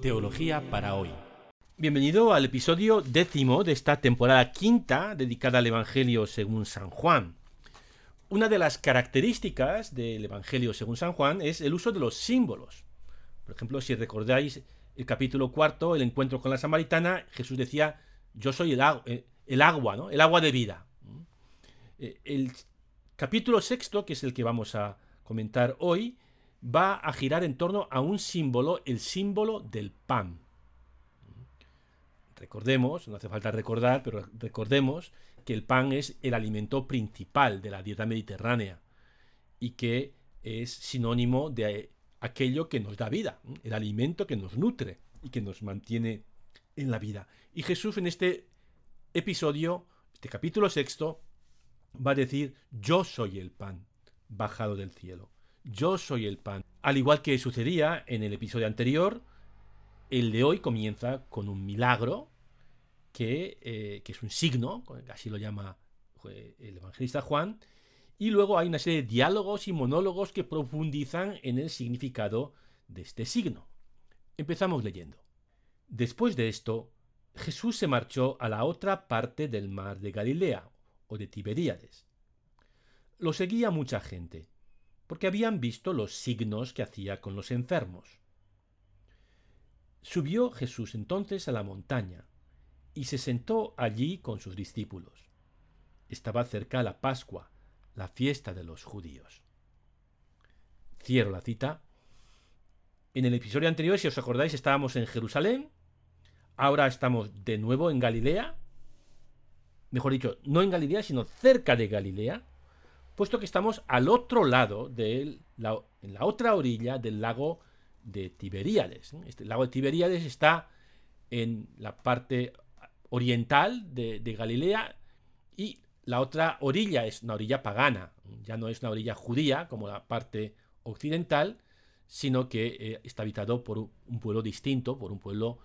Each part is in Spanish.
Teología para hoy. Bienvenido al episodio décimo de esta temporada quinta dedicada al Evangelio según San Juan. Una de las características del Evangelio según San Juan es el uso de los símbolos. Por ejemplo, si recordáis el capítulo cuarto, el encuentro con la samaritana, Jesús decía, yo soy el, agua, eh, el agua. El agua de vida. Eh, el capítulo sexto, que es el que vamos a comentar hoy, va a girar en torno a un símbolo, el símbolo del pan. Recordemos, no hace falta recordar, pero recordemos que el pan es el alimento principal de la dieta mediterránea y que es sinónimo de aquello que nos da vida, el alimento que nos nutre y que nos mantiene en la vida. Y Jesús en este episodio, este capítulo sexto, va a decir, yo soy el pan bajado del cielo. Yo soy el pan. Al igual que sucedía en el episodio anterior, el de hoy comienza con un milagro que, eh, es un signo, así lo llama eh, el evangelista Juan, y luego hay una serie de diálogos y monólogos que profundizan en el significado de este signo. Empezamos leyendo. Después de esto, Jesús se marchó a la otra parte del mar de Galilea, o de Tiberíades. Lo seguía mucha gente, porque habían visto los signos que hacía con los enfermos. Subió Jesús entonces a la montaña, y se sentó allí con sus discípulos. Estaba cerca la Pascua, la fiesta de los judíos. Cierro la cita. En el episodio anterior, si os acordáis, estábamos en Jerusalén, ahora estamos de nuevo en Galilea, mejor dicho, no en Galilea, sino cerca de Galilea, puesto que estamos al otro lado, de la, en la otra orilla del lago de Tiberíades. Este lago de Tiberíades está en la parte oriental de, Galilea y la otra orilla es una orilla pagana, ya no es una orilla judía como la parte occidental, sino que eh, está habitado por un pueblo distinto, por un pueblo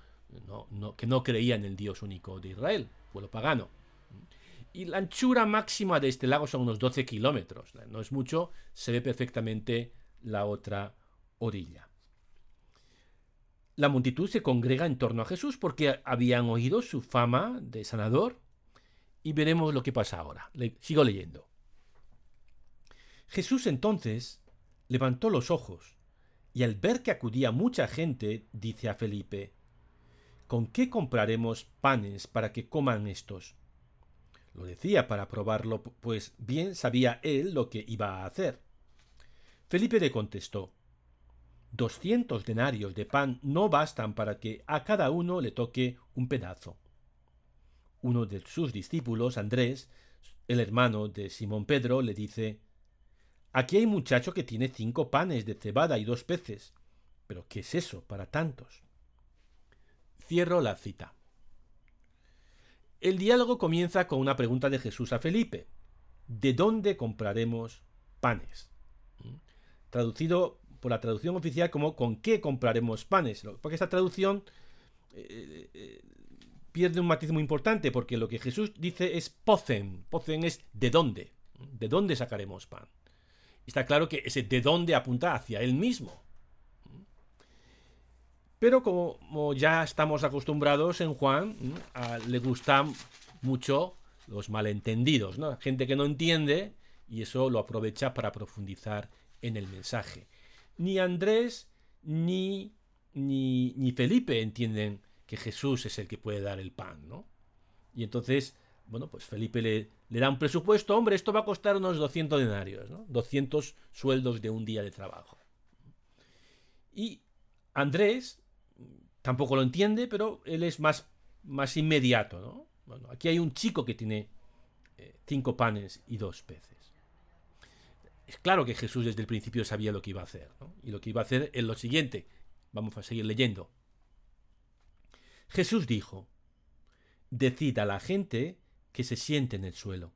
que no creía en el Dios único de Israel, pueblo pagano. Y la anchura máxima de este lago son unos 12 kilómetros. No es mucho, se ve perfectamente la otra orilla. La multitud se congrega en torno a Jesús porque habían oído su fama de sanador. Y veremos lo que pasa ahora. sigo leyendo. Jesús entonces levantó los ojos y al ver que acudía mucha gente, dice a Felipe, ¿Con qué compraremos panes para que coman estos? Lo decía para probarlo, pues bien sabía él lo que iba a hacer. Felipe le contestó Doscientos denarios de pan no bastan para que a cada uno le toque un pedazo. Uno de sus discípulos, Andrés, el hermano de Simón Pedro, le dice Aquí hay muchacho que tiene cinco panes de cebada y dos peces. Pero ¿qué es eso para tantos? Cierro la cita. El diálogo comienza con una pregunta de Jesús a Felipe. ¿De dónde compraremos panes? ¿Mm? Traducido por la traducción oficial como ¿con qué compraremos panes? Porque esta traducción eh, eh, pierde un matiz muy importante, porque lo que Jesús dice es pocen. Pocen es de dónde. ¿De dónde sacaremos pan? Está claro que ese de dónde apunta hacia él mismo. Pero como, ya estamos acostumbrados en Juan, le gustan mucho los malentendidos. Gente que no entiende y eso lo aprovecha para profundizar en el mensaje. Ni Andrés ni, ni, ni Felipe entienden que Jesús es el que puede dar el pan, ¿no? Y entonces, bueno, pues Felipe le, le da un presupuesto, hombre, esto va a costar unos 200 denarios, ¿no? 200 sueldos de un día de trabajo. Y Andrés tampoco lo entiende, pero él es más, más inmediato, ¿no? Bueno, aquí hay un chico que tiene eh, cinco panes y dos peces. Es claro que Jesús desde el principio sabía lo que iba a hacer, ¿no? Y lo que iba a hacer es lo siguiente. Vamos a seguir leyendo. Jesús dijo, Decid a la gente que se siente en el suelo.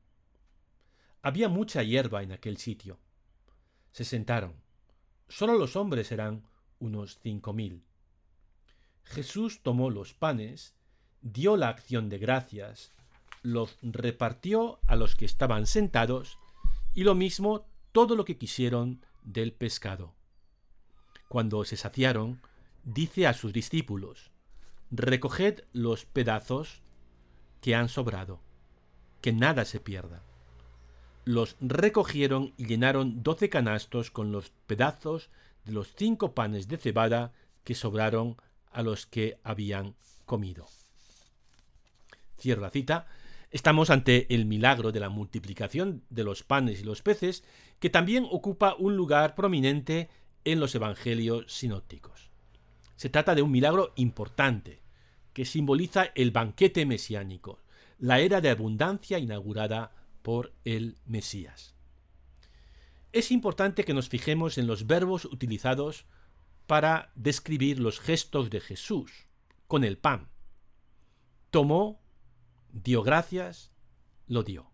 Había mucha hierba en aquel sitio. Se sentaron. Solo los hombres eran unos cinco mil. Jesús tomó los panes, dio la acción de gracias, los repartió a los que estaban sentados, y lo mismo todo lo que quisieron del pescado. Cuando se saciaron, dice a sus discípulos, recoged los pedazos que han sobrado, que nada se pierda. Los recogieron y llenaron doce canastos con los pedazos de los cinco panes de cebada que sobraron a los que habían comido. Cierro la cita. Estamos ante el milagro de la multiplicación de los panes y los peces, que también ocupa un lugar prominente en los evangelios sinópticos. Se trata de un milagro importante, que simboliza el banquete mesiánico, la era de abundancia inaugurada por el Mesías. Es importante que nos fijemos en los verbos utilizados para describir los gestos de Jesús con el pan. Tomó, dio gracias, lo dio.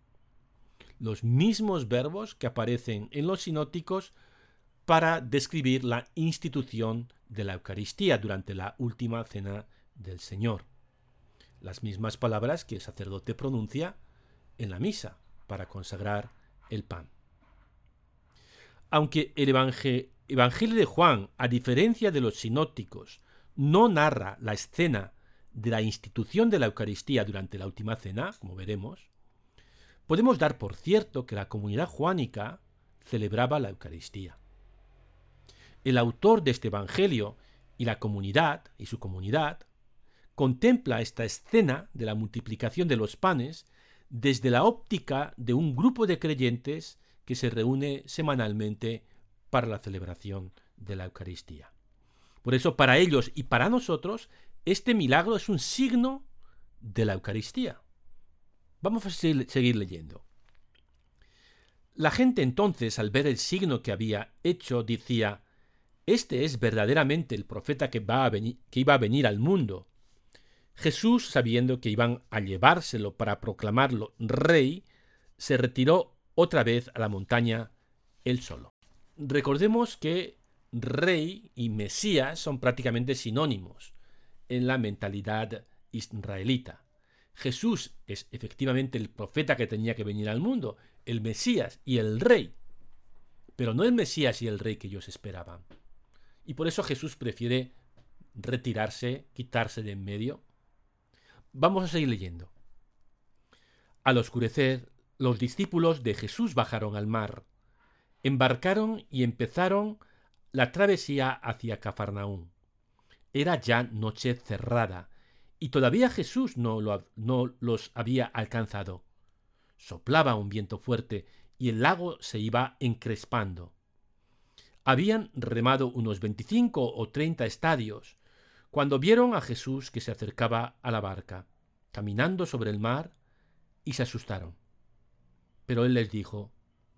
Los mismos verbos que aparecen en los sinóticos para describir la institución de la Eucaristía durante la última cena del Señor. Las mismas palabras que el sacerdote pronuncia en la misa para consagrar el pan. Aunque el Evangelio Evangelio de Juan, a diferencia de los sinópticos, no narra la escena de la institución de la Eucaristía durante la última cena, como veremos, podemos dar por cierto que la comunidad juánica celebraba la Eucaristía. El autor de este Evangelio y la comunidad y su comunidad contempla esta escena de la multiplicación de los panes desde la óptica de un grupo de creyentes que se reúne semanalmente para la celebración de la Eucaristía. Por eso, para ellos y para nosotros, este milagro es un signo de la Eucaristía. Vamos a seguir leyendo. La gente entonces, al ver el signo que había hecho, decía, Este es verdaderamente el profeta que, va a venir, que iba a venir al mundo. Jesús, sabiendo que iban a llevárselo para proclamarlo rey, se retiró otra vez a la montaña él solo. Recordemos que rey y Mesías son prácticamente sinónimos en la mentalidad israelita. Jesús es efectivamente el profeta que tenía que venir al mundo, el Mesías y el rey, pero no el Mesías y el rey que ellos esperaban. Y por eso Jesús prefiere retirarse, quitarse de en medio. Vamos a seguir leyendo. Al oscurecer, los discípulos de Jesús bajaron al mar embarcaron y empezaron la travesía hacia Cafarnaún. Era ya noche cerrada, y todavía Jesús no, no los había alcanzado. Soplaba un viento fuerte, y el lago se iba encrespando. Habían remado unos veinticinco o treinta estadios, cuando vieron a Jesús que se acercaba a la barca, caminando sobre el mar, y se asustaron. Pero él les dijo,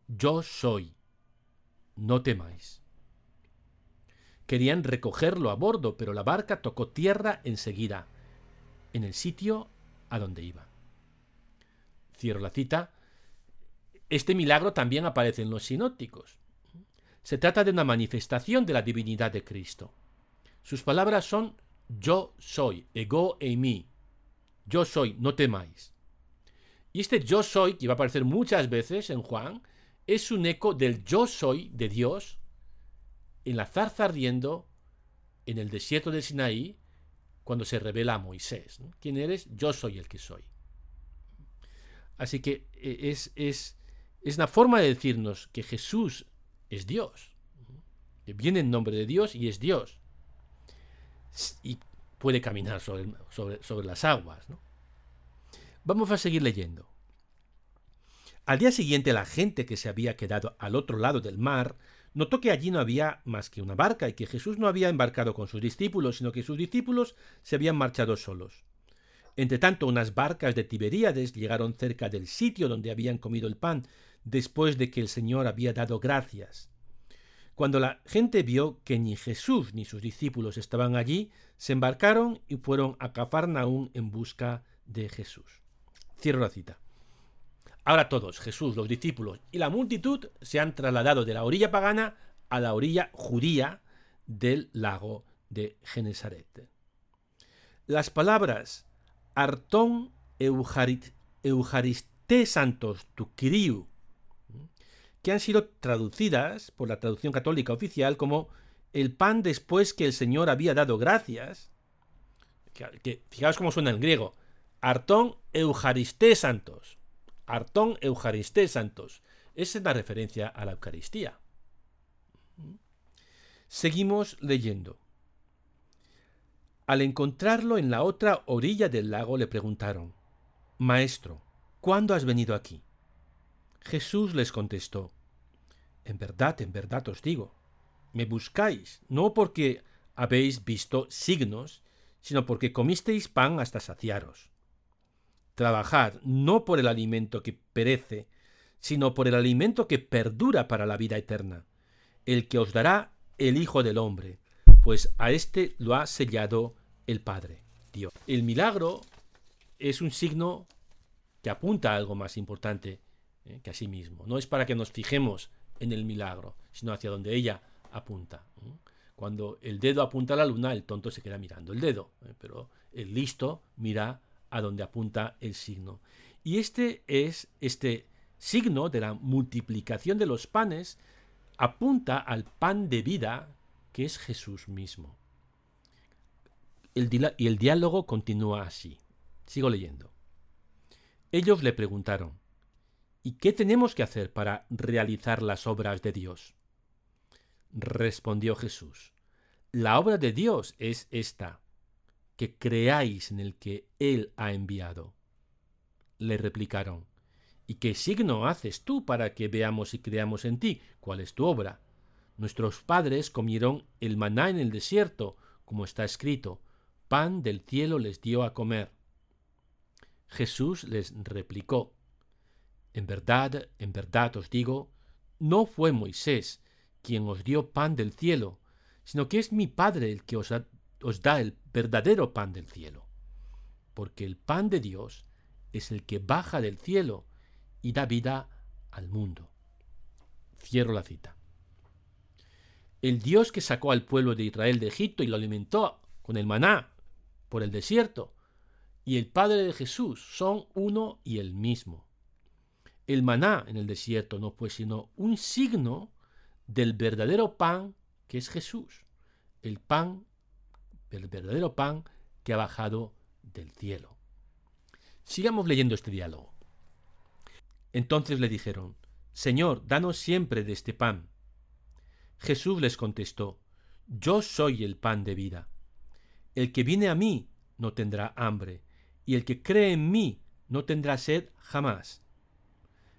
Yo soy, no temáis. Querían recogerlo a bordo, pero la barca tocó tierra enseguida, en el sitio a donde iba. Cierro la cita. Este milagro también aparece en los sinópticos. Se trata de una manifestación de la divinidad de Cristo. Sus palabras son yo soy, ego e mí. Yo soy, no temáis. Y este yo soy, que va a aparecer muchas veces en Juan, es un eco del yo soy de Dios en la zarza ardiendo en el desierto de Sinaí cuando se revela a Moisés. ¿Quién eres? Yo soy el que soy. Así que eh, es, es, es una forma de decirnos que Jesús es Dios, que viene en nombre de Dios y es Dios. Y puede caminar sobre, sobre, sobre las aguas. Vamos a seguir leyendo. Al día siguiente la gente que se había quedado al otro lado del mar notó que allí no había más que una barca y que Jesús no había embarcado con sus discípulos, sino que sus discípulos se habían marchado solos. Entretanto, unas barcas de Tiberíades llegaron cerca del sitio donde habían comido el pan, después de que el Señor había dado gracias. Cuando la gente vio que ni Jesús ni sus discípulos estaban allí, se embarcaron y fueron a Cafarnaún en busca de Jesús. Cierro la cita. Ahora todos, Jesús, los discípulos y la multitud se han trasladado de la orilla pagana a la orilla judía del lago de Genesaret. Las palabras Artón Eujariste Santos Tukiriu, que han sido traducidas por la traducción católica oficial como el pan después que el Señor había dado gracias, que, fijaos cómo suena en griego, Artón Eucharisté Santos. Artón Eucharisté Santos. Esa es la referencia a la Eucaristía. Seguimos leyendo. Al encontrarlo en la otra orilla del lago le preguntaron, Maestro, ¿cuándo has venido aquí? Jesús les contestó, En verdad, en verdad os digo, me buscáis, no porque habéis visto signos, sino porque comisteis pan hasta saciaros. Trabajad no por el alimento que perece, sino por el alimento que perdura para la vida eterna, el que os dará el Hijo del Hombre, pues a éste lo ha sellado el Padre, Dios. El milagro es un signo que apunta a algo más importante ¿eh? que a sí mismo. No es para que nos fijemos en el milagro, sino hacia donde ella apunta. Cuando el dedo apunta a la luna, el tonto se queda mirando el dedo, ¿eh? pero el listo mira a donde apunta el signo. Y este es este signo de la multiplicación de los panes apunta al pan de vida que es Jesús mismo. y el diálogo continúa así. Sigo leyendo. Ellos le preguntaron, ¿y qué tenemos que hacer para realizar las obras de Dios? Respondió Jesús, la obra de Dios es esta, que creáis en el que Él ha enviado. Le replicaron, ¿y qué signo haces tú para que veamos y creamos en ti? ¿Cuál es tu obra? Nuestros padres comieron el maná en el desierto, como está escrito, pan del cielo les dio a comer. Jesús les replicó, En verdad, en verdad os digo, no fue Moisés quien os dio pan del cielo, sino que es mi Padre el que os, os da el verdadero pan del cielo. Porque el pan de Dios es el que baja del cielo y da vida al mundo. Cierro la cita. El Dios que sacó al pueblo de Israel de Egipto y lo alimentó con el maná por el desierto, y el Padre de Jesús son uno y el mismo. El maná en el desierto no fue sino un signo del verdadero pan que es Jesús, el pan, el verdadero pan que ha bajado del cielo. Sigamos leyendo este diálogo. Entonces le dijeron, Señor, danos siempre de este pan. Jesús les contestó, Yo soy el pan de vida. El que viene a mí no tendrá hambre, y el que cree en mí no tendrá sed jamás.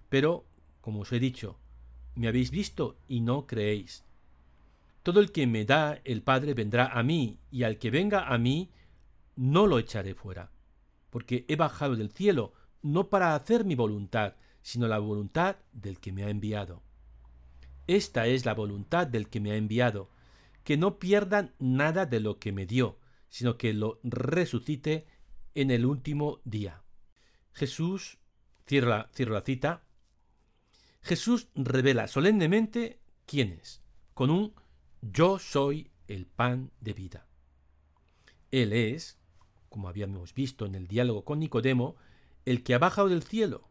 Pero, como os he dicho, me habéis visto y no creéis. Todo el que me da el Padre vendrá a mí, y al que venga a mí, no lo echaré fuera, porque he bajado del cielo no para hacer mi voluntad, sino la voluntad del que me ha enviado. Esta es la voluntad del que me ha enviado, que no pierdan nada de lo que me dio, sino que lo resucite en el último día. Jesús, cierro la, la cita, Jesús revela solemnemente quién es, con un yo soy el pan de vida. Él es, como habíamos visto en el diálogo con Nicodemo, el que ha bajado del cielo.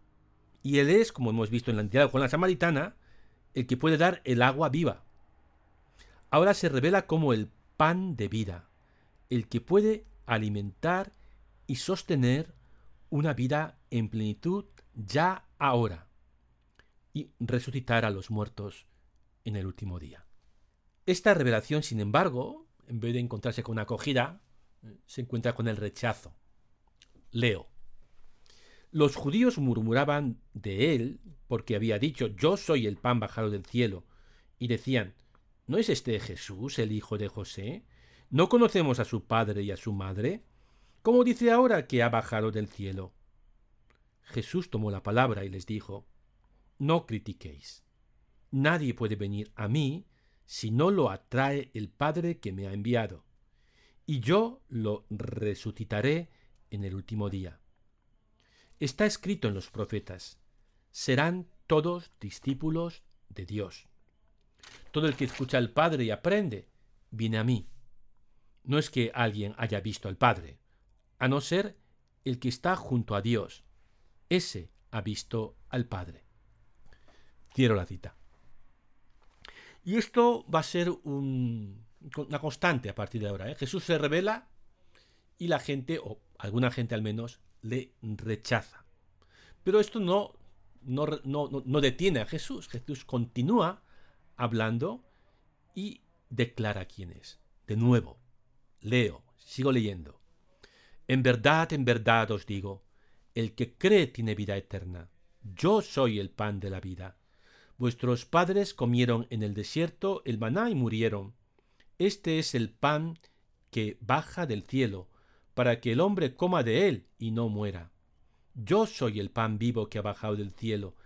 Y Él es, como hemos visto en el diálogo con la samaritana, el que puede dar el agua viva. Ahora se revela como el pan de vida, el que puede alimentar y sostener una vida en plenitud ya ahora y resucitar a los muertos en el último día. Esta revelación, sin embargo, en vez de encontrarse con acogida, se encuentra con el rechazo. Leo. Los judíos murmuraban de él porque había dicho yo soy el pan bajado del cielo, y decían ¿No es este Jesús, el hijo de José? ¿No conocemos a su padre y a su madre? ¿Cómo dice ahora que ha bajado del cielo? Jesús tomó la palabra y les dijo, No critiquéis. Nadie puede venir a mí si no lo atrae el Padre que me ha enviado, y yo lo resucitaré en el último día. Está escrito en los profetas, serán todos discípulos de Dios. Todo el que escucha al Padre y aprende, viene a mí. No es que alguien haya visto al Padre, a no ser el que está junto a Dios. Ese ha visto al Padre. Quiero la cita. Y esto va a ser un, una constante a partir de ahora. ¿eh? Jesús se revela y la gente, o alguna gente al menos, le rechaza. Pero esto no, no, no, detiene a Jesús. Jesús continúa hablando y declara quién es. De nuevo, leo, sigo leyendo. En verdad, en verdad os digo, el que cree tiene vida eterna. Yo soy el pan de la vida. Vuestros padres comieron en el desierto el maná y murieron. Este es el pan que baja del cielo, para que el hombre coma de él y no muera. Yo soy el pan vivo que ha bajado del cielo.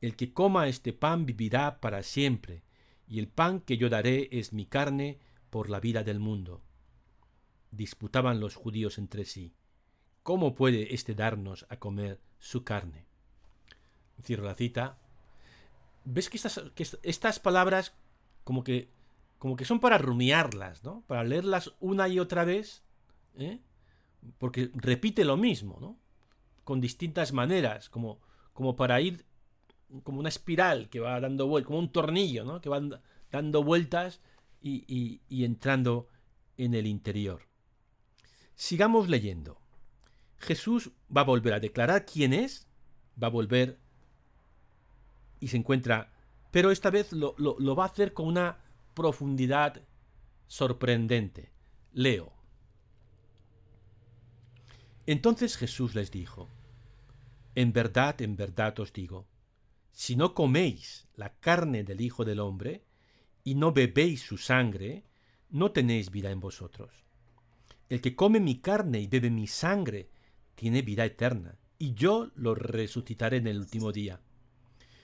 El que coma este pan vivirá para siempre, y el pan que yo daré es mi carne por la vida del mundo. Disputaban los judíos entre sí. ¿Cómo puede éste darnos a comer su carne? Cierro la cita. ¿Ves que estas, que estas palabras como que, como que son para rumiarlas, ¿no? Para leerlas una y otra vez, ¿eh? porque repite lo mismo, ¿no? Con distintas maneras, como, como para ir como una espiral que va dando vueltas, como un tornillo, ¿no? Que va dando vueltas y, y entrando en el interior. Sigamos leyendo. Jesús va a volver a declarar quién es, va a volver y se encuentra, pero esta vez lo, va a hacer con una profundidad sorprendente. Leo. Entonces Jesús les dijo, En verdad, en verdad os digo, si no coméis la carne del Hijo del Hombre y no bebéis su sangre, no tenéis vida en vosotros. El que come mi carne y bebe mi sangre tiene vida eterna, y yo lo resucitaré en el último día.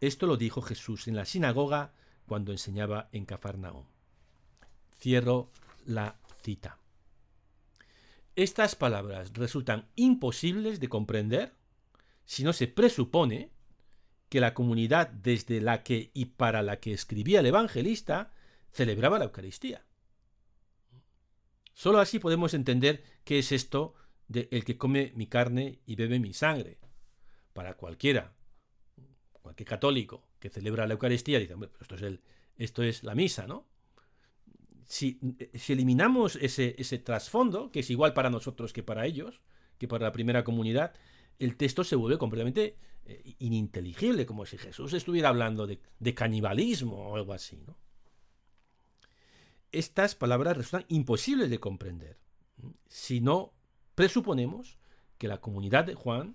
Esto lo dijo Jesús en la sinagoga cuando enseñaba en Cafarnaúm. Cierro la cita. Estas palabras resultan imposibles de comprender si no se presupone que la comunidad desde la que y para la que escribía el evangelista celebraba la Eucaristía. Solo así podemos entender qué es esto de el que come mi carne y bebe mi sangre. Para cualquiera, cualquier católico que celebra la Eucaristía, dice, esto es, el, esto es la misa, ¿no? Si, si eliminamos ese, ese trasfondo, que es igual para nosotros que para ellos, que para la primera comunidad, el texto se vuelve completamente eh, ininteligible, como si Jesús estuviera hablando de, de, canibalismo o algo así. ¿no? Estas palabras resultan imposibles de comprender si no Presuponemos que la comunidad de Juan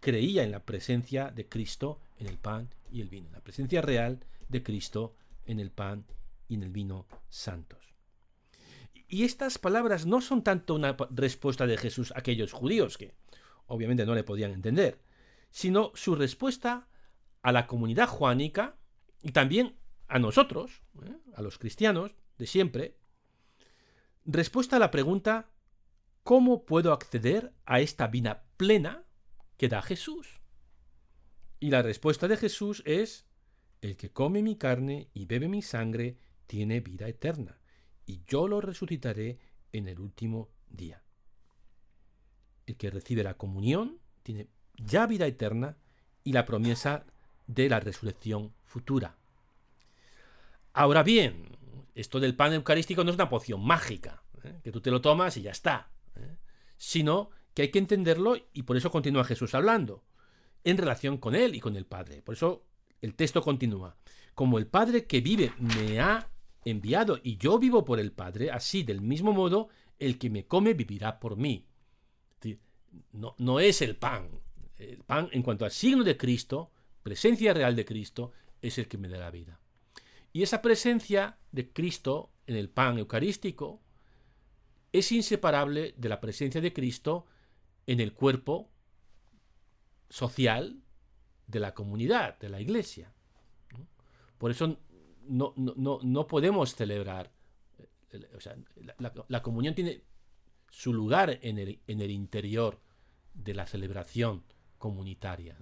creía en la presencia de Cristo en el pan y el vino, la presencia real de Cristo en el pan y en el vino santos. Y estas palabras no son tanto una respuesta de Jesús a aquellos judíos que obviamente no le podían entender, sino su respuesta a la comunidad juánica y también a nosotros, ¿eh? a los cristianos de siempre, respuesta a la pregunta ¿Cómo puedo acceder a esta vida plena que da Jesús? Y la respuesta de Jesús es, el que come mi carne y bebe mi sangre tiene vida eterna, y yo lo resucitaré en el último día. El que recibe la comunión tiene ya vida eterna y la promesa de la resurrección futura. Ahora bien, esto del pan eucarístico no es una poción mágica, ¿eh? que tú te lo tomas y ya está sino que hay que entenderlo y por eso continúa Jesús hablando, en relación con Él y con el Padre. Por eso el texto continúa. Como el Padre que vive me ha enviado y yo vivo por el Padre, así del mismo modo el que me come vivirá por mí. No, no es el pan. El pan en cuanto al signo de Cristo, presencia real de Cristo, es el que me da la vida. Y esa presencia de Cristo en el pan eucarístico es inseparable de la presencia de Cristo en el cuerpo social de la comunidad, de la iglesia. Por eso no, no, podemos celebrar la, comunión tiene su lugar en el, en el, interior de la celebración comunitaria.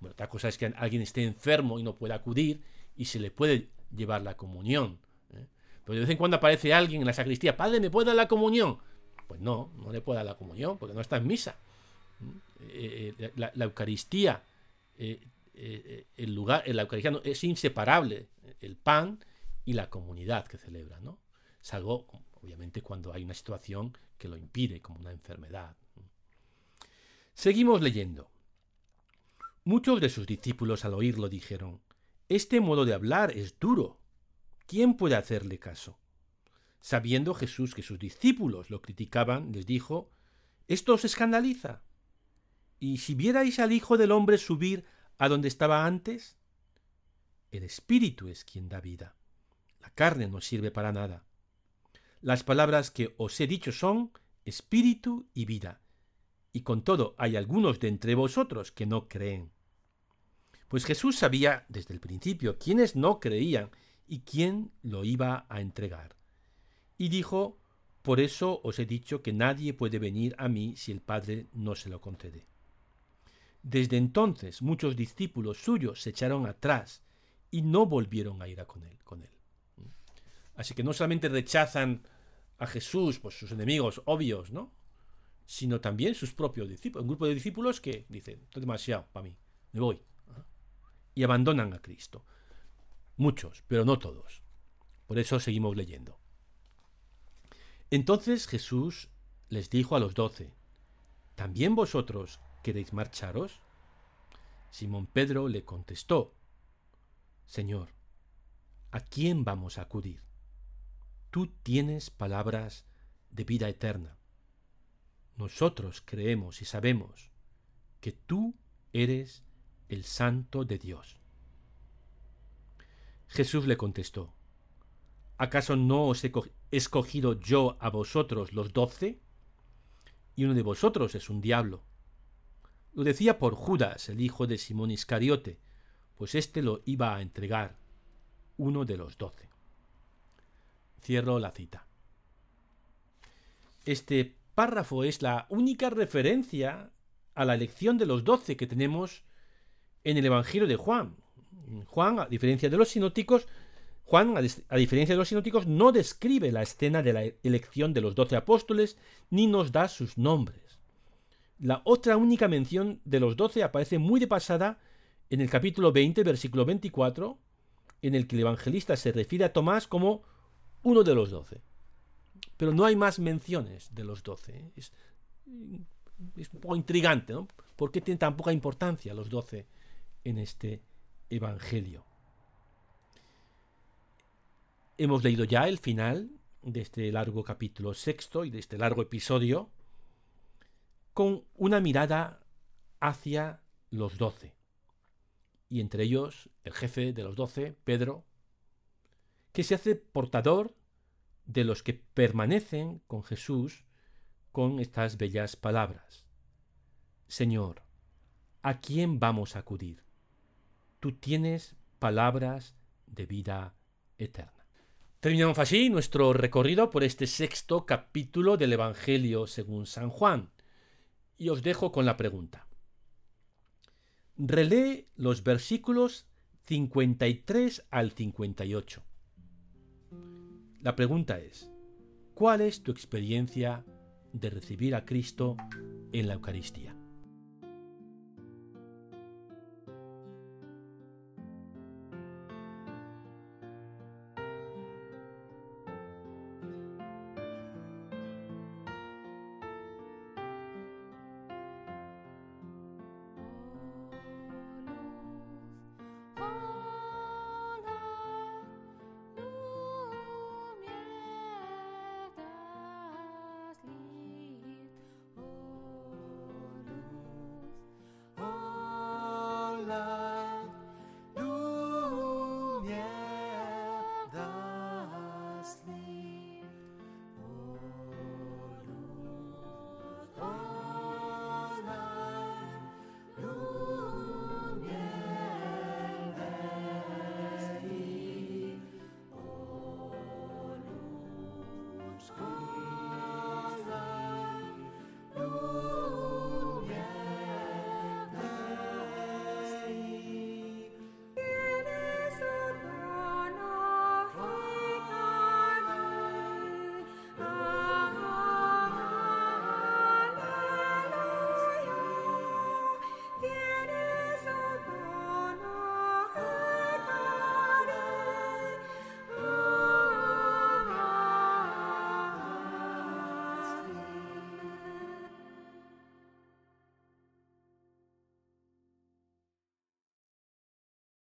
Bueno, otra cosa es que alguien esté enfermo y no pueda acudir y se le puede llevar la comunión. ¿eh? Pero de vez en cuando aparece alguien en la sacristía, Padre, ¿me puede dar la comunión? Pues no, no le puede dar la comunión porque no está en misa. Eh, eh, la, Eucaristía, el lugar, la Eucaristía es inseparable, el pan y la comunidad que celebra, ¿no? Salvo, obviamente, cuando hay una situación que lo impide, como una enfermedad. Seguimos leyendo. Muchos de sus discípulos al oírlo dijeron, Este modo de hablar es duro. ¿Quién puede hacerle caso? Sabiendo Jesús que sus discípulos lo criticaban, les dijo, ¿Esto os escandaliza? ¿Y si vierais al Hijo del Hombre subir a donde estaba antes? El Espíritu es quien da vida. La carne no sirve para nada. Las palabras que os he dicho son Espíritu y vida. Y con todo hay algunos de entre vosotros que no creen. Pues Jesús sabía desde el principio quiénes no creían y quién lo iba a entregar. Y dijo, por eso os he dicho que nadie puede venir a mí si el Padre no se lo concede. Desde entonces muchos discípulos suyos se echaron atrás y no volvieron a ir a con él. Así que no solamente rechazan a Jesús, pues sus enemigos obvios, ¿no? Sino también sus propios discípulos. Un grupo de discípulos que dicen, esto es demasiado para mí, me voy. Y abandonan a Cristo. Muchos, pero no todos. Por eso seguimos leyendo. Entonces Jesús les dijo a los doce, ¿también vosotros queréis marcharos? Simón Pedro le contestó, Señor, ¿a quién vamos a acudir? Tú tienes palabras de vida eterna. Nosotros creemos y sabemos que tú eres el Santo de Dios. Jesús le contestó, ¿acaso no os he escogido yo a vosotros los doce? Y uno de vosotros es un diablo. Lo decía por Judas, el hijo de Simón Iscariote, pues éste lo iba a entregar, uno de los doce. Cierro la cita. Este párrafo es la única referencia a la elección de los doce que tenemos en el Evangelio de Juan. Juan, a diferencia de los sinóticos, Juan, a, diferencia de los sinóticos, no describe la escena de la elección de los doce apóstoles ni nos da sus nombres. La otra única mención de los doce aparece muy de pasada en el capítulo 20, versículo 24, en el que el evangelista se refiere a Tomás como uno de los doce. Pero no hay más menciones de los doce. Es, es un poco intrigante, ¿no? ¿Por qué tienen tan poca importancia los doce en este evangelio? Hemos leído ya el final de este largo capítulo sexto y de este largo episodio con una mirada hacia los doce y entre ellos el jefe de los doce, Pedro, que se hace portador de los que permanecen con Jesús con estas bellas palabras. Señor, ¿a quién vamos a acudir? Tú tienes palabras de vida eterna. Terminamos así nuestro recorrido por este sexto capítulo del Evangelio según San Juan. Y os dejo con la pregunta relee los versículos 53 al 58. La pregunta es, ¿cuál es tu experiencia de recibir a Cristo en la Eucaristía?